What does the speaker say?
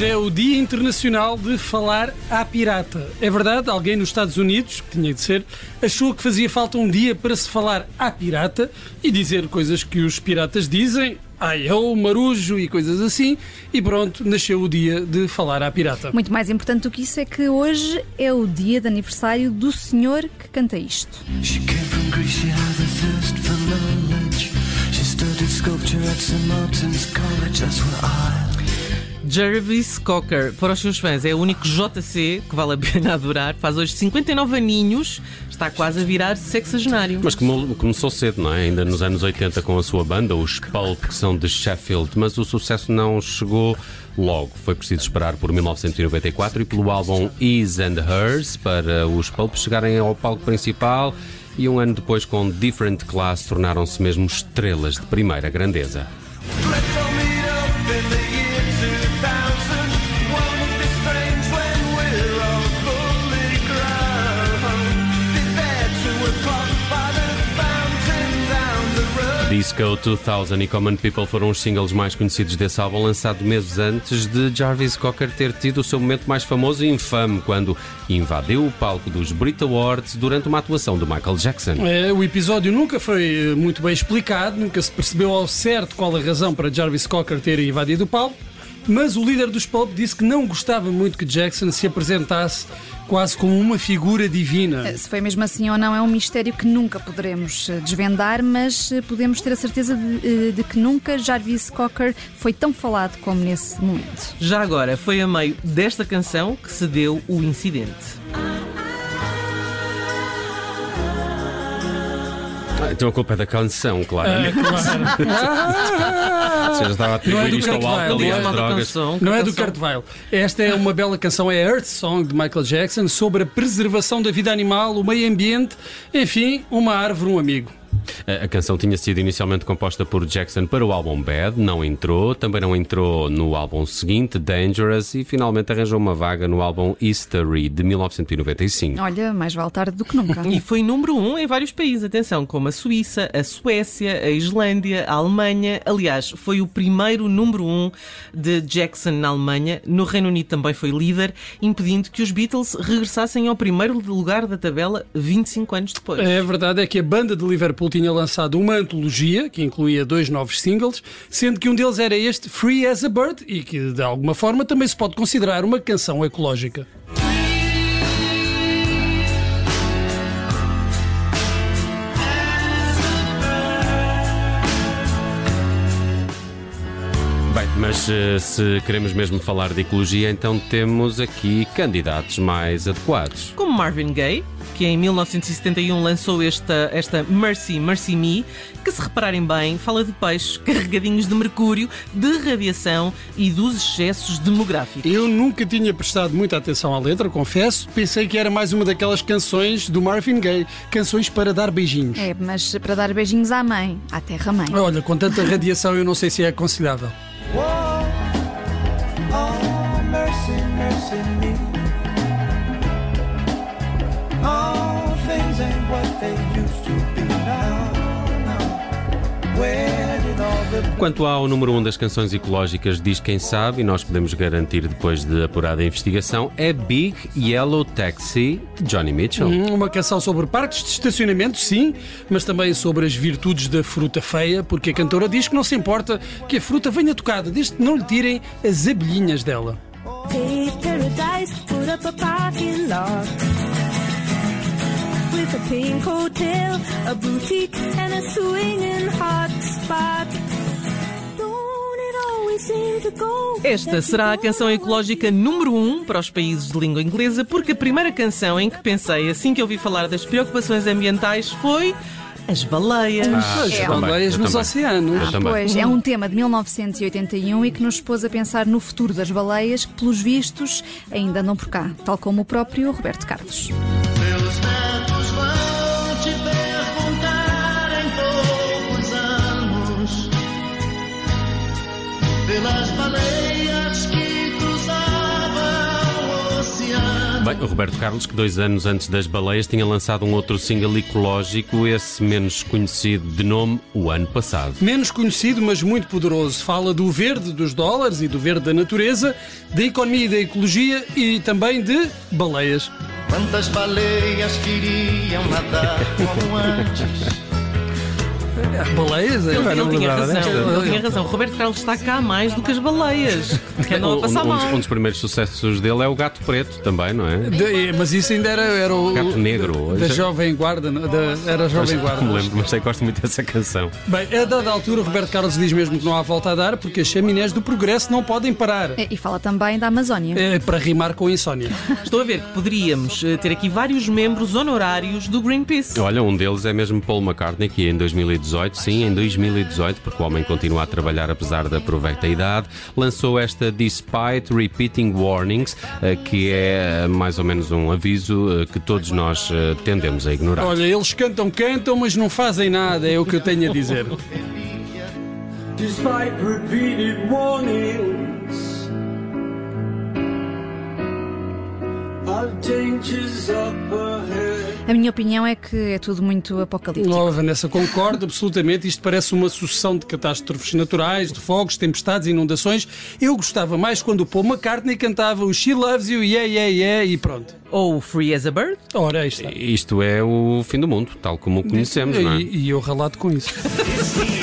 Hoje é o Dia Internacional de Falar à Pirata. É verdade, alguém nos Estados Unidos, que tinha de ser, achou que fazia falta um dia para se falar à pirata e dizer coisas que os piratas dizem, ai eu, marujo e coisas assim, e pronto, nasceu o dia de falar à pirata. Muito mais importante do que isso é que hoje é o dia de aniversário do senhor que canta isto. She Jarvis Cocker, para os seus fãs, é o único JC que vale a pena adorar. Faz hoje 59 aninhos, está quase a virar sexagenário. Mas come- começou cedo, não é? Ainda nos anos 80 com a sua banda, os Pulp, que são de Sheffield, mas o sucesso não chegou logo. Foi preciso esperar por 1994 e pelo álbum Is and Hers para os Pulp chegarem ao palco principal e um ano depois com Different Class tornaram-se mesmo estrelas de primeira grandeza. Disco 2000 e Common People foram os singles mais conhecidos desse álbum, lançado meses antes de Jarvis Cocker ter tido o seu momento mais famoso e infame, quando invadiu o palco dos Brit Awards durante uma atuação do Michael Jackson. É, o episódio nunca foi eh, muito bem explicado, nunca se percebeu ao certo qual a razão para Jarvis Cocker ter invadido o palco, mas o líder dos Pulp disse que não gostava muito que Jackson se apresentasse quase como uma figura divina. Se foi mesmo assim ou não é um mistério que nunca poderemos eh, desvendar, mas eh, podemos ter a certeza de, eh, de que nunca Jarvis Cocker foi tão falado como nesse momento. Já agora, foi a meio desta canção que se deu o incidente. Ah, então a culpa é da canção, claro. É, claro. Você já estava a Não é atribuir do isto ao álcool e é às drogas. canção, Não é do. Kurt Weill. Esta é uma bela canção, é Earth Song de Michael Jackson, sobre a preservação da vida animal, o meio ambiente, enfim, uma árvore, um amigo. A canção tinha sido inicialmente composta por Jackson para o álbum Bad, não entrou, também não entrou no álbum seguinte, Dangerous, e finalmente arranjou uma vaga no álbum History de 1995. Olha, mais vale tarde do que nunca. E foi número um em vários países, atenção, como a Suíça, a Suécia, a Islândia, a Alemanha. Aliás, foi o primeiro número um de Jackson na Alemanha. No Reino Unido também foi líder, impedindo que os Beatles regressassem ao primeiro lugar da tabela 25 anos depois. A verdade é que a banda de Liverpool tinha lançado uma antologia que incluía dois novos singles, sendo que um deles era este, Free as a Bird, e que de alguma forma também se pode considerar uma canção ecológica. Bem, mas eh, se queremos mesmo falar de ecologia, então temos aqui candidatos mais adequados. Como Marvin Gaye, que em 1971 lançou esta, esta Mercy, Mercy Me, que se repararem bem, fala de peixes carregadinhos de mercúrio, de radiação e dos excessos demográficos. Eu nunca tinha prestado muita atenção à letra, confesso. Pensei que era mais uma daquelas canções do Marvin Gaye, canções para dar beijinhos. É, mas para dar beijinhos à mãe, à terra-mãe. Olha, com tanta radiação eu não sei se é aconselhável. Quanto ao número 1 um das canções ecológicas, diz quem sabe, e nós podemos garantir depois de apurada investigação, é Big Yellow Taxi de Johnny Mitchell. Hum, Uma canção sobre parques de estacionamento, sim, mas também sobre as virtudes da fruta feia, porque a cantora diz que não se importa que a fruta venha tocada, desde que não lhe tirem as abelhinhas dela. Paved paradise, put up a parking lot with a pink hotel, a boutique, and a swinging hot Esta será a canção ecológica número 1 um para os países de língua inglesa, porque a primeira canção em que pensei assim que ouvi falar das preocupações ambientais foi As Baleias. As É. baleias nos também. oceanos. Também. Pois, é um tema de 1981 e que nos pôs a pensar no futuro das baleias, que, pelos vistos, ainda andam por cá, tal como o próprio Roberto Carlos. O Roberto Carlos, que dois anos antes das baleias tinha lançado um outro single ecológico, esse menos conhecido de nome, o ano passado. Menos conhecido, mas muito poderoso. Fala do verde dos dólares e do verde da natureza, da economia e da ecologia e também de baleias. Quantas baleias queriam nadar como antes? Baleias? É, Ele, não tinha lembrava razão, desta. ele tinha razão. O Roberto Carlos está cá mais do que as baleias, que andam a Um, passar um dos, mal. um dos primeiros sucessos dele é o Gato Preto também, não é? De- mas isso ainda era, era o. Gato Negro. Da Jovem Guarda. não? Da, era a Jovem Guarda. Não me lembro, mas sei que gosto muito dessa canção. Bem, a dada altura, Roberto Carlos diz mesmo que não há volta a dar porque as chaminés do progresso não podem parar. E fala também da Amazónia. É para rimar com insónia. Estou a ver que poderíamos eh, ter aqui vários membros honorários do Greenpeace. Olha, um deles é mesmo Paul McCartney, que em 2018, sim, em 2018, porque o homem continua a trabalhar apesar da provecta idade, lançou esta Despite Repeating Warnings, eh, que é eh, mais ou menos um aviso eh, que todos nós tendemos a ignorar. Olha, eles cantam, cantam, mas não fazem nada, é o que eu tenho a dizer. Despite repeated warnings of dangers up ahead. A minha opinião é que é tudo muito apocalíptico. Oh, Vanessa, concordo absolutamente. Isto parece uma sucessão de catástrofes naturais, de fogos, tempestades, inundações. Eu gostava mais quando o Paul McCartney cantava o She Loves You, yeah, yeah, yeah, e pronto. Ou Free as a Bird. Ora, está. Isto é o fim do mundo, tal como o conhecemos, não é? E, e eu ralato com isso.